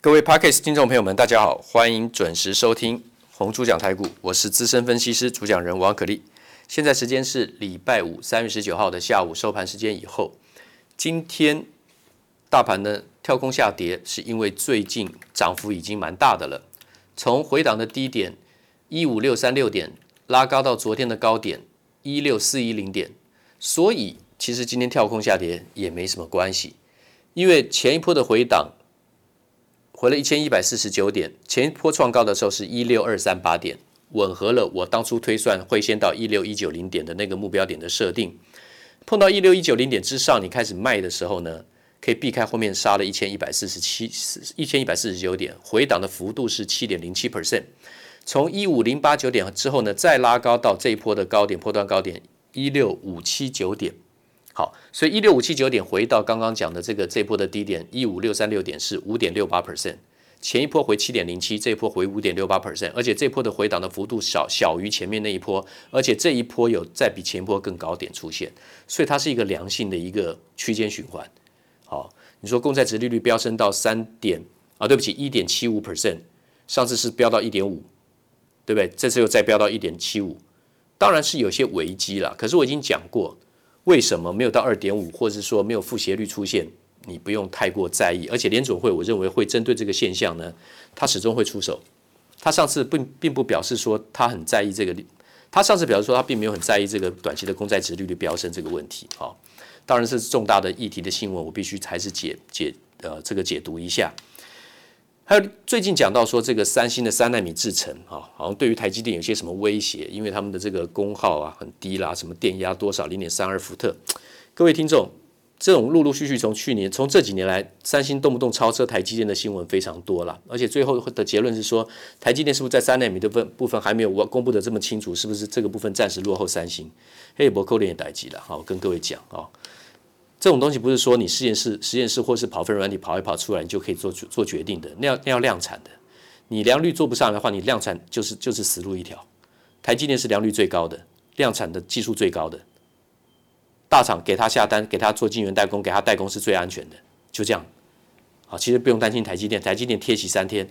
各位 Podcast 听众朋友们，大家好，欢迎准时收听红猪讲台股，我是资深分析师主讲人王可立。现在时间是礼拜五三月十九号的下午收盘时间以后。今天大盘呢跳空下跌，是因为最近涨幅已经蛮大的了，从回档的低点一五六三六点拉高到昨天的高点一六四一零点，所以其实今天跳空下跌也没什么关系，因为前一波的回档。回了一千一百四十九点，前一波创高的时候是一六二三八点，吻合了我当初推算会先到一六一九零点的那个目标点的设定。碰到一六一九零点之上，你开始卖的时候呢，可以避开后面杀了一千一百四十七一千一百四十九点，回档的幅度是七点零七 percent。从一五零八九点之后呢，再拉高到这一波的高点，波段高点一六五七九点。好，所以一六五七九点回到刚刚讲的这个这波的低点一五六三六点是五点六八 percent，前一波回七点零七，这一波回五点六八 percent，而且这波的回档的幅度小小于前面那一波，而且这一波有再比前一波更高点出现，所以它是一个良性的一个区间循环。好，你说公债值利率飙升到三点啊，对不起，一点七五 percent，上次是飙到一点五，对不对？这次又再飙到一点七五，当然是有些危机了，可是我已经讲过。为什么没有到二点五，或者是说没有负斜率出现？你不用太过在意。而且联准会，我认为会针对这个现象呢，他始终会出手。他上次并并不表示说他很在意这个，他上次表示说他并没有很在意这个短期的公债殖利率飙升这个问题。好，当然是重大的议题的新闻，我必须还是解解呃这个解读一下。还有最近讲到说，这个三星的三纳米制程啊，好像对于台积电有些什么威胁，因为他们的这个功耗啊很低啦，什么电压多少零点三二伏特。各位听众，这种陆陆续续从去年从这几年来，三星动不动超车台积电的新闻非常多了，而且最后的结论是说，台积电是不是在三纳米的部部分还没有公布的这么清楚，是不是这个部分暂时落后三星？嘿，博扣链也待机了，好，我跟各位讲啊。这种东西不是说你实验室、实验室或是跑分软体跑一跑出来，你就可以做做决定的。那要那要量产的，你良率做不上的话，你量产就是就是死路一条。台积电是良率最高的，量产的技术最高的，大厂给他下单，给他做晶圆代工，给他代工是最安全的，就这样。好，其实不用担心台积电，台积电贴息三天，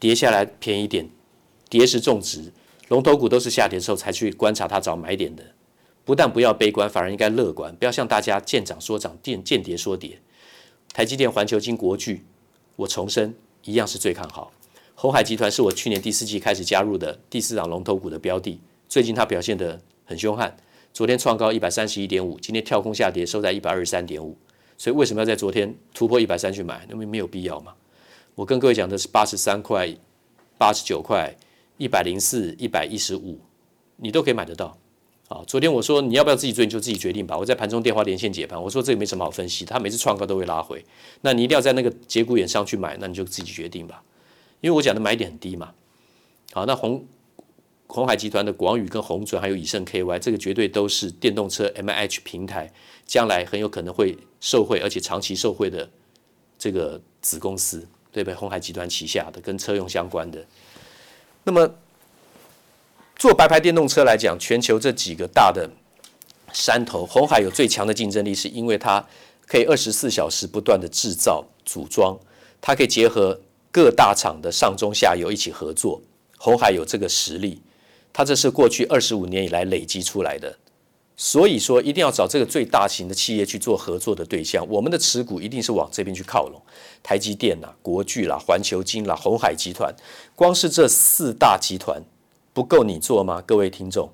跌下来便宜点，跌时种植，龙头股都是下跌的时候才去观察它找买点的。不但不要悲观，反而应该乐观。不要像大家见涨说涨，见见跌说跌。台积电、环球金、国巨，我重申一样是最看好。鸿海集团是我去年第四季开始加入的第四档龙头股的标的，最近它表现得很凶悍。昨天创高一百三十一点五，今天跳空下跌，收在一百二十三点五。所以为什么要在昨天突破一百三去买？因为没有必要嘛。我跟各位讲的是八十三块、八十九块、一百零四、一百一十五，你都可以买得到。啊，昨天我说你要不要自己追，你就自己决定吧。我在盘中电话连线解盘，我说这个没什么好分析，他每次创高都会拉回，那你一定要在那个节骨眼上去买，那你就自己决定吧。因为我讲的买点很低嘛。好，那红红海集团的广宇跟红准还有以盛 KY，这个绝对都是电动车 MH 平台将来很有可能会受惠，而且长期受惠的这个子公司，对不对？红海集团旗下的跟车用相关的，那么。做白牌电动车来讲，全球这几个大的山头，鸿海有最强的竞争力，是因为它可以二十四小时不断的制造组装，它可以结合各大厂的上中下游一起合作。鸿海有这个实力，它这是过去二十五年以来累积出来的。所以说，一定要找这个最大型的企业去做合作的对象。我们的持股一定是往这边去靠拢，台积电啦、国巨啦、环球金啦、鸿海集团，光是这四大集团。不够你做吗？各位听众，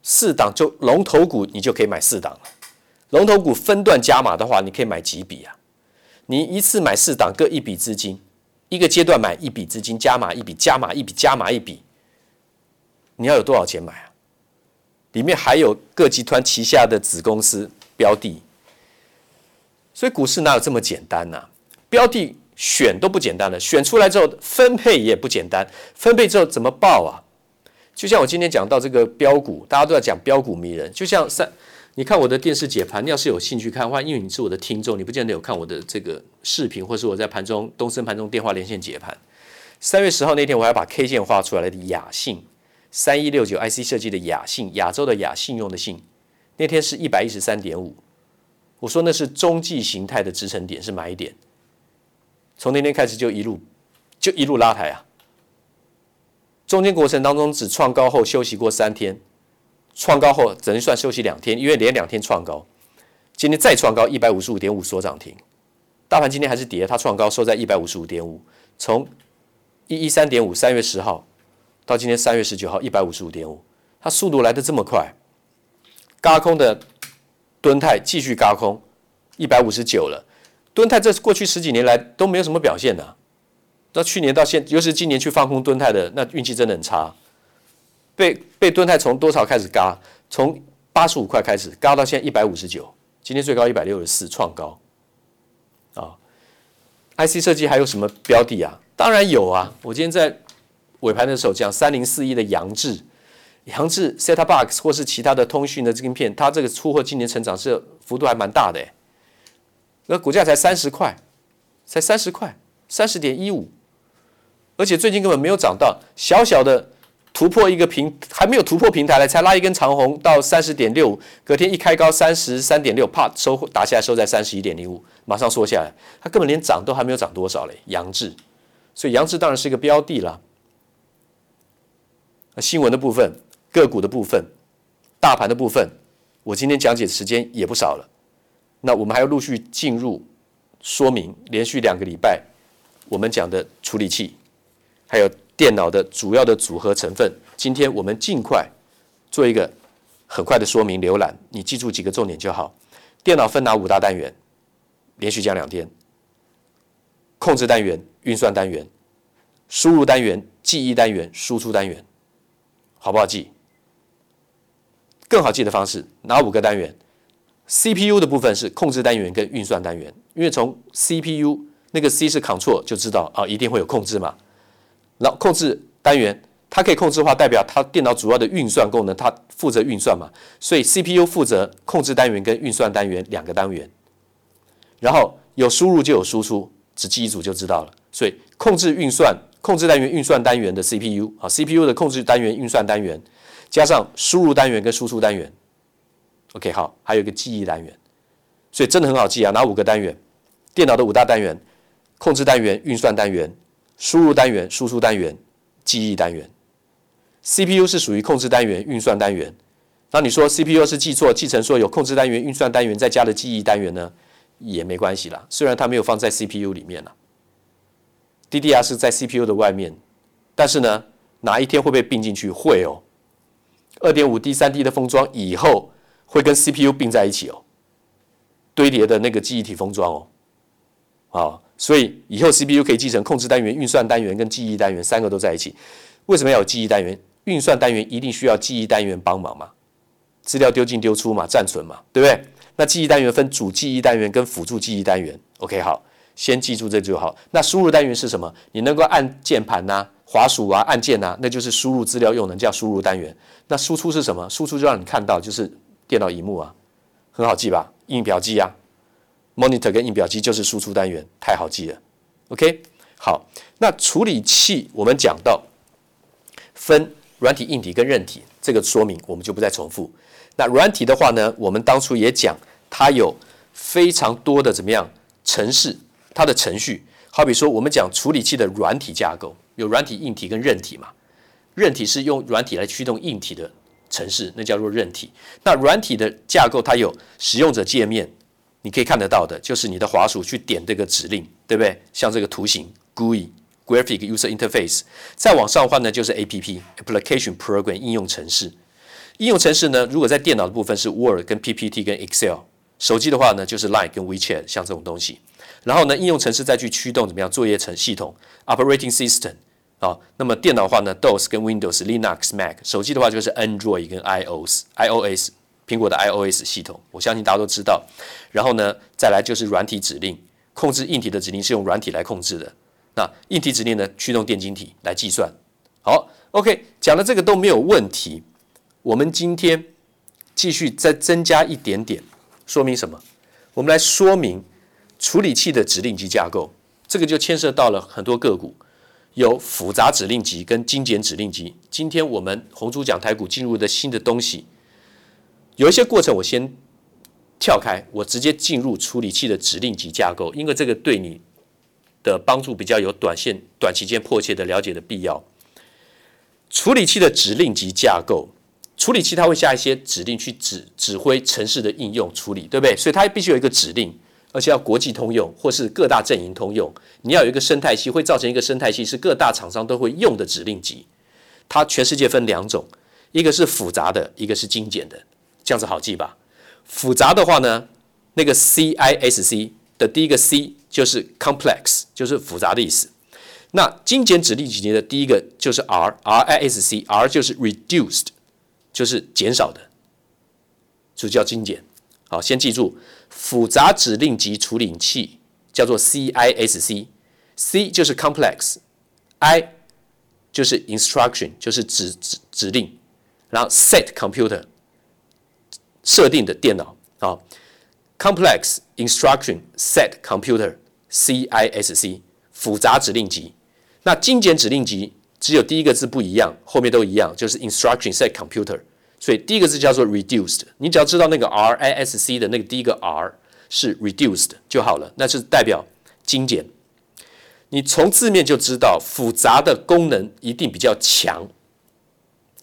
四档就龙头股，你就可以买四档了。龙头股分段加码的话，你可以买几笔啊？你一次买四档各一笔资金，一个阶段买一笔资金，加码一笔，加码一笔，加码一笔，你要有多少钱买啊？里面还有各集团旗下的子公司标的，所以股市哪有这么简单呢？标的。选都不简单了，选出来之后分配也不简单，分配之后怎么报啊？就像我今天讲到这个标股，大家都在讲标股迷人，就像三，你看我的电视解盘，要是有兴趣看的话，因为你是我的听众，你不见得有看我的这个视频，或是我在盘中东升盘中电话连线解盘。三月十号那天，我还把 K 线画出来的雅信三一六九 IC 设计的雅信，亚洲的雅信用的信，那天是一百一十三点五，我说那是中继形态的支撑点，是买点。从那天开始就一路就一路拉抬啊。中间过程当中只创高后休息过三天，创高后只能算休息两天，因为连两天创高。今天再创高一百五十五点五，所涨停。大盘今天还是跌，它创高收在一百五十五点五，从一一三点五三月十号到今天三月十九号一百五十五点五，它速度来得这么快。高空的敦泰继续高空，一百五十九了。敦泰这过去十几年来都没有什么表现的、啊，到去年到现，尤其是今年去放空敦泰的，那运气真的很差。被被敦泰从多少开始轧？从八十五块开始轧到现在一百五十九，今天最高一百六十四创高。啊，IC 设计还有什么标的啊？当然有啊，我今天在尾盘的时候讲三零四一的杨志，杨志 set-top box 或是其他的通讯的晶片，它这个出货今年成长是幅度还蛮大的，那股价才三十块，才三十块，三十点一五，而且最近根本没有涨到，小小的突破一个平，还没有突破平台来，才拉一根长红到三十点六，隔天一开高三十三点六，啪收打下来收在三十一点零五，马上缩下来，它根本连涨都还没有涨多少嘞，杨智，所以杨智当然是一个标的啦。新闻的部分。个股的部分，大盘的部分，我今天讲解的时间也不少了。那我们还要陆续进入说明，连续两个礼拜我们讲的处理器，还有电脑的主要的组合成分。今天我们尽快做一个很快的说明浏览，你记住几个重点就好。电脑分哪五大单元？连续讲两天：控制单元、运算单元、输入单元、记忆单元、输出单元，好不好记？更好记的方式，哪五个单元？CPU 的部分是控制单元跟运算单元，因为从 CPU 那个 C 是 Control 就知道啊，一定会有控制嘛。然后控制单元它可以控制的话，代表它电脑主要的运算功能，它负责运算嘛，所以 CPU 负责控制单元跟运算单元两个单元。然后有输入就有输出，只记一组就知道了。所以控制运算、控制单元、运算单元的 CPU 啊，CPU 的控制单元、运算单元。加上输入单元跟输出单元，OK，好，还有一个记忆单元，所以真的很好记啊。哪五个单元？电脑的五大单元：控制单元、运算单元、输入单元、输出单元、记忆单元。CPU 是属于控制单元、运算单元。那你说 CPU 是记错，记成说有控制单元、运算单元再加的记忆单元呢？也没关系啦。虽然它没有放在 CPU 里面了，DDR 是在 CPU 的外面，但是呢，哪一天会被并进去？会哦。二点五 D、三 D 的封装以后会跟 CPU 并在一起哦，堆叠的那个记忆体封装哦，啊，所以以后 CPU 可以继承控制单元、运算单元跟记忆单元三个都在一起。为什么要有记忆单元？运算单元一定需要记忆单元帮忙嘛？资料丢进丢出嘛，暂存嘛，对不对？那记忆单元分主记忆单元跟辅助记忆单元。OK，好，先记住这就好。那输入单元是什么？你能够按键盘呐、滑鼠啊、按键呐，那就是输入资料用的，叫输入单元。那输出是什么？输出就让你看到，就是电脑荧幕啊，很好记吧？印表机啊，monitor 跟印表机就是输出单元，太好记了。OK，好，那处理器我们讲到分软体、硬体跟韧体，这个说明我们就不再重复。那软体的话呢，我们当初也讲，它有非常多的怎么样程式，它的程序，好比说我们讲处理器的软体架构，有软体、硬体跟韧体嘛。韧体是用软体来驱动硬体的城市，那叫做韧体。那软体的架构，它有使用者界面，你可以看得到的，就是你的滑鼠去点这个指令，对不对？像这个图形 GUI（Graphic User Interface）。再往上换呢，就是 APP（Application Program） 应用程式。应用程式呢，如果在电脑的部分是 Word 跟 PPT 跟 Excel，手机的话呢，就是 Line 跟 WeChat，像这种东西。然后呢，应用程式再去驱动怎么样作业程系统 （Operating System）。好，那么电脑的话呢，DOS 跟 Windows、Linux、Mac；手机的话就是 Android 跟 iOS、iOS，苹果的 iOS 系统，我相信大家都知道。然后呢，再来就是软体指令，控制硬体的指令是用软体来控制的。那硬体指令呢，驱动电晶体来计算。好，OK，讲的这个都没有问题。我们今天继续再增加一点点，说明什么？我们来说明处理器的指令集架构，这个就牵涉到了很多个股。有复杂指令集跟精简指令集。今天我们红猪讲台股进入的新的东西，有一些过程我先跳开，我直接进入处理器的指令集架构，因为这个对你的帮助比较有短线、短期间迫切的了解的必要。处理器的指令集架构，处理器它会下一些指令去指指挥程式的应用处理，对不对？所以它必须有一个指令，而且要国际通用或是各大阵营通用。你要有一个生态系，会造成一个生态系是各大厂商都会用的指令集。它全世界分两种，一个是复杂的，一个是精简的，这样子好记吧？复杂的话呢，那个 C I S C 的第一个 C 就是 complex，就是复杂的意思。那精简指令集的第一个就是 R，R I S C，R 就是 reduced，就是减少的，就叫精简。好，先记住，复杂指令集处理器叫做 C I S C，C 就是 complex，I 就是 instruction，就是指指指令，然后 set computer 设定的电脑。好，complex instruction set computer，C I S C 复杂指令集。那精简指令集只有第一个字不一样，后面都一样，就是 instruction set computer。所以第一个字叫做 reduced。你只要知道那个 R I S C 的那个第一个 R 是 reduced 就好了，那是代表精简。你从字面就知道，复杂的功能一定比较强，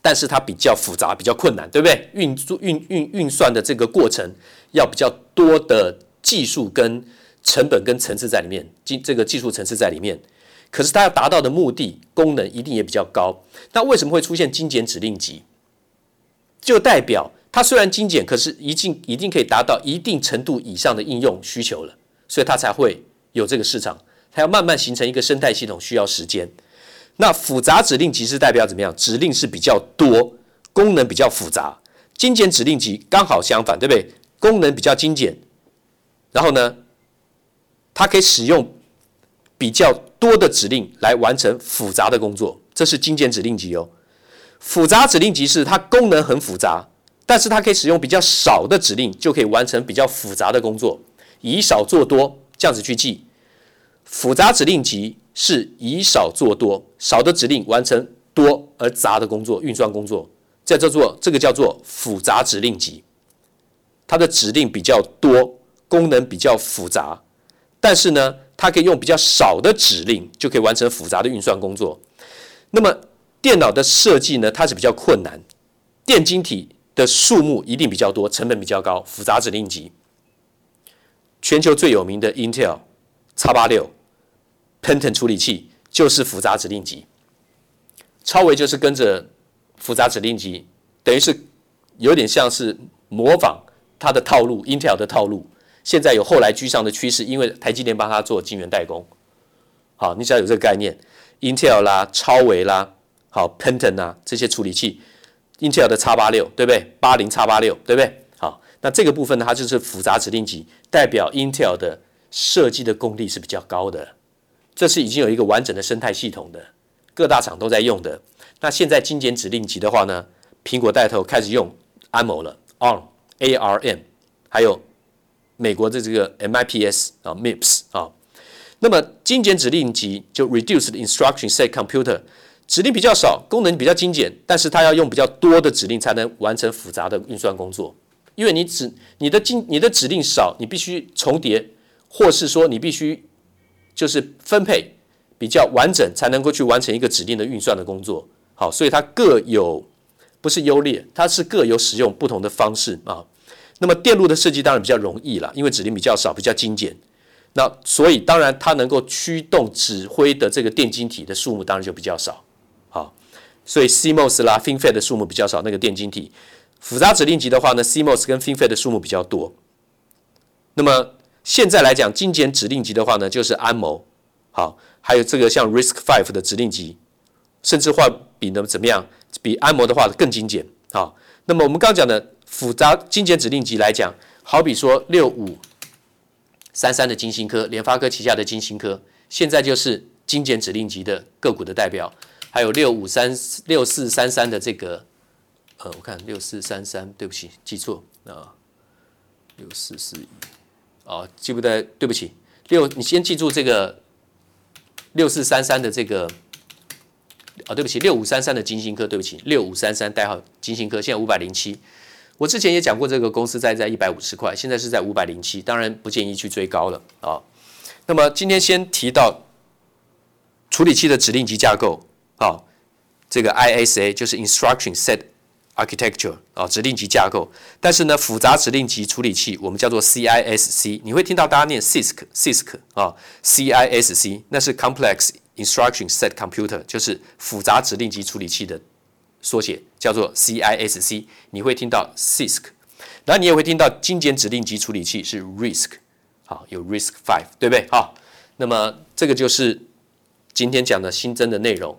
但是它比较复杂，比较困难，对不对？运作运运运算的这个过程要比较多的技术跟成本跟层次在里面，技这个技术层次在里面。可是它要达到的目的功能一定也比较高。那为什么会出现精简指令集？就代表它虽然精简，可是一定一定可以达到一定程度以上的应用需求了，所以它才会有这个市场。它要慢慢形成一个生态系统，需要时间。那复杂指令集是代表怎么样？指令是比较多，功能比较复杂。精简指令集刚好相反，对不对？功能比较精简，然后呢，它可以使用比较。多的指令来完成复杂的工作，这是精简指令集哦。复杂指令集是它功能很复杂，但是它可以使用比较少的指令就可以完成比较复杂的工作，以少做多，这样子去记。复杂指令集是以少做多，少的指令完成多而杂的工作，运算工作，这叫做这个叫做复杂指令集。它的指令比较多，功能比较复杂，但是呢，它可以用比较少的指令就可以完成复杂的运算工作。那么电脑的设计呢，它是比较困难，电晶体的数目一定比较多，成本比较高。复杂指令集，全球最有名的 Intel x86 Pentium 处理器就是复杂指令集。超微就是跟着复杂指令集，等于是有点像是模仿它的套路，Intel 的套路。现在有后来居上的趋势，因为台积电帮他做晶圆代工。好，你只要有这个概念，Intel 啦、超微啦、好 Pentium 啊这些处理器，Intel 的 X 八六对不对？八零 X 八六对不对？好，那这个部分呢，它就是复杂指令集，代表 Intel 的设计的功力是比较高的。这是已经有一个完整的生态系统的，各大厂都在用的。那现在精简指令集的话呢，苹果带头开始用 ARM 了，ARM ARM，还有。美国的这个 MIPS 啊，MIPS 啊，那么精简指令集就 Reduced Instruction Set Computer，指令比较少，功能比较精简，但是它要用比较多的指令才能完成复杂的运算工作。因为你指你的精你的指令少，你必须重叠，或是说你必须就是分配比较完整，才能够去完成一个指令的运算的工作。好，所以它各有不是优劣，它是各有使用不同的方式啊。那么电路的设计当然比较容易了，因为指令比较少，比较精简。那所以当然它能够驱动指挥的这个电晶体的数目当然就比较少。所以 CMOS 啦、FinFET 的数目比较少。那个电晶体复杂指令集的话呢，CMOS 跟 FinFET 的数目比较多。那么现在来讲，精简指令集的话呢，就是 ARM。好，还有这个像 RISC-V 的指令集，甚至话比呢怎么样？比 ARM 的话更精简。好，那么我们刚讲的。复杂精简指令集来讲，好比说六五三三的金星科，联发科旗下的金星科，现在就是精简指令集的个股的代表。还有六五三六四三三的这个，呃，我看六四三三，对不起，记错啊，六四四一，哦，记不得，对不起，六，你先记住这个六四三三的这个，哦，对不起，六五三三的金星科，对不起，六五三三代号金星科，现在五百零七。我之前也讲过，这个公司在在一百五十块，现在是在五百零七，当然不建议去追高了啊。那么今天先提到处理器的指令集架构，啊，这个 ISA 就是 Instruction Set Architecture 啊，指令集架构。但是呢，复杂指令集处理器我们叫做 CISC，你会听到大家念 CISC，CISC 啊，CISC 那是 Complex Instruction Set Computer，就是复杂指令集处理器的缩写，叫做 CISC。你会听到 CISC，然后你也会听到精简指令集处理器是 RISC。好，有 RISC-V，对不对？好，那么这个就是今天讲的新增的内容。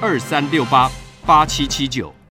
二三六八八七七九。